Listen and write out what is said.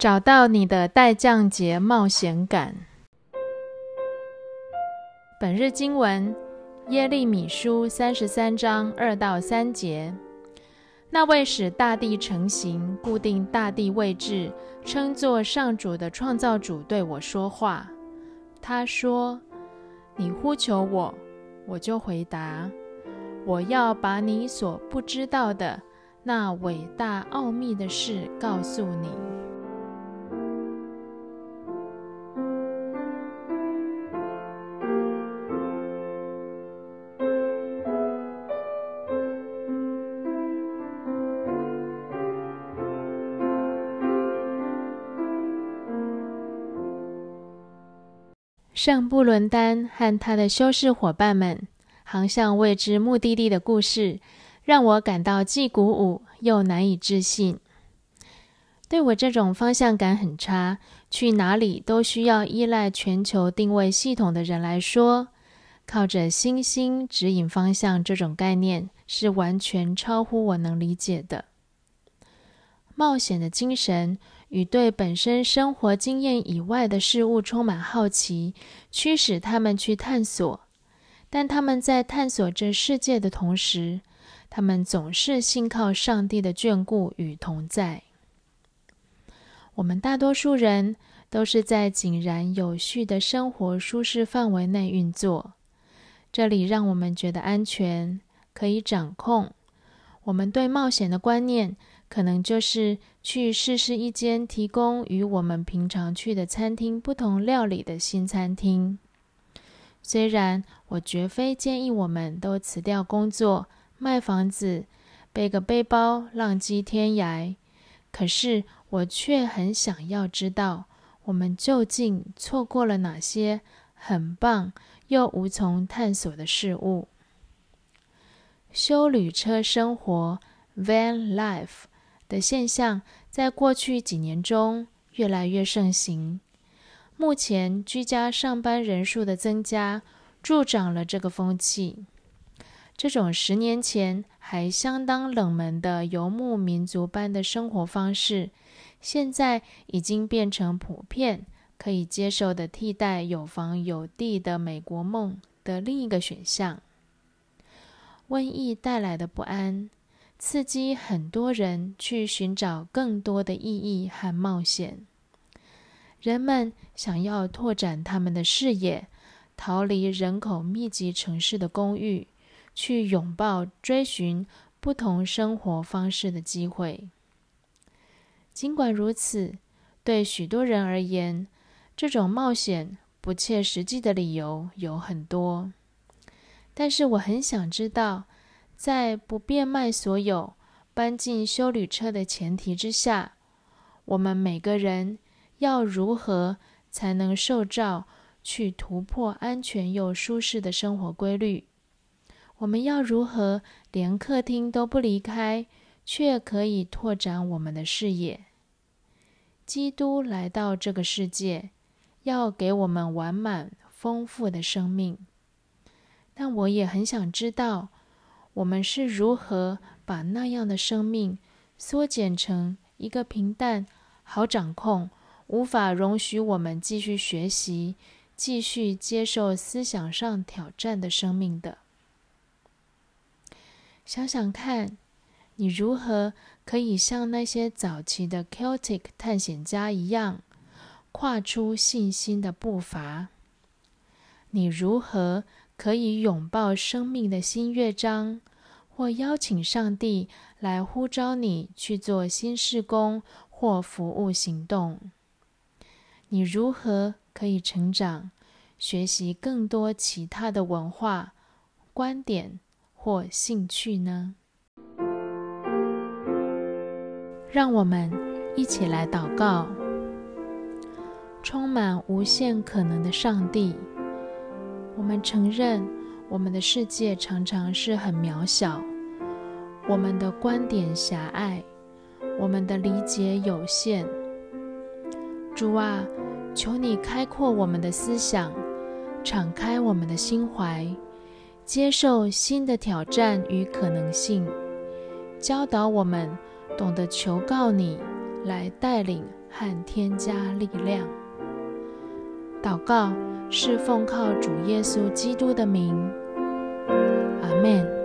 找到你的待降节冒险感。本日经文：耶利米书三十三章二到三节。那位使大地成型、固定大地位置、称作上主的创造主对我说话。他说：“你呼求我，我就回答。我要把你所不知道的那伟大奥秘的事告诉你。”圣布伦丹和他的修士伙伴们航向未知目的地的故事，让我感到既鼓舞又难以置信。对我这种方向感很差、去哪里都需要依赖全球定位系统的人来说，靠着星星指引方向这种概念是完全超乎我能理解的。冒险的精神。与对本身生活经验以外的事物充满好奇，驱使他们去探索。但他们在探索这世界的同时，他们总是信靠上帝的眷顾与同在。我们大多数人都是在井然有序的生活舒适范围内运作，这里让我们觉得安全，可以掌控。我们对冒险的观念。可能就是去试试一间提供与我们平常去的餐厅不同料理的新餐厅。虽然我绝非建议我们都辞掉工作、卖房子、背个背包浪迹天涯，可是我却很想要知道，我们究竟错过了哪些很棒又无从探索的事物。修旅车生活 （van life）。的现象在过去几年中越来越盛行。目前居家上班人数的增加助长了这个风气。这种十年前还相当冷门的游牧民族般的生活方式，现在已经变成普遍可以接受的替代有房有地的美国梦的另一个选项。瘟疫带来的不安。刺激很多人去寻找更多的意义和冒险。人们想要拓展他们的视野，逃离人口密集城市的公寓，去拥抱追寻不同生活方式的机会。尽管如此，对许多人而言，这种冒险不切实际的理由有很多。但是，我很想知道。在不变卖所有、搬进修旅车的前提之下，我们每个人要如何才能受照去突破安全又舒适的生活规律？我们要如何连客厅都不离开，却可以拓展我们的视野？基督来到这个世界，要给我们完满丰富的生命。但我也很想知道。我们是如何把那样的生命缩减成一个平淡、好掌控、无法容许我们继续学习、继续接受思想上挑战的生命的？想想看，你如何可以像那些早期的 Celtic 探险家一样，跨出信心的步伐？你如何？可以拥抱生命的新乐章，或邀请上帝来呼召你去做新事工或服务行动。你如何可以成长，学习更多其他的文化、观点或兴趣呢？让我们一起来祷告：充满无限可能的上帝。我们承认，我们的世界常常是很渺小，我们的观点狭隘，我们的理解有限。主啊，求你开阔我们的思想，敞开我们的心怀，接受新的挑战与可能性，教导我们懂得求告你来带领和添加力量。祷告是奉靠主耶稣基督的名，阿门。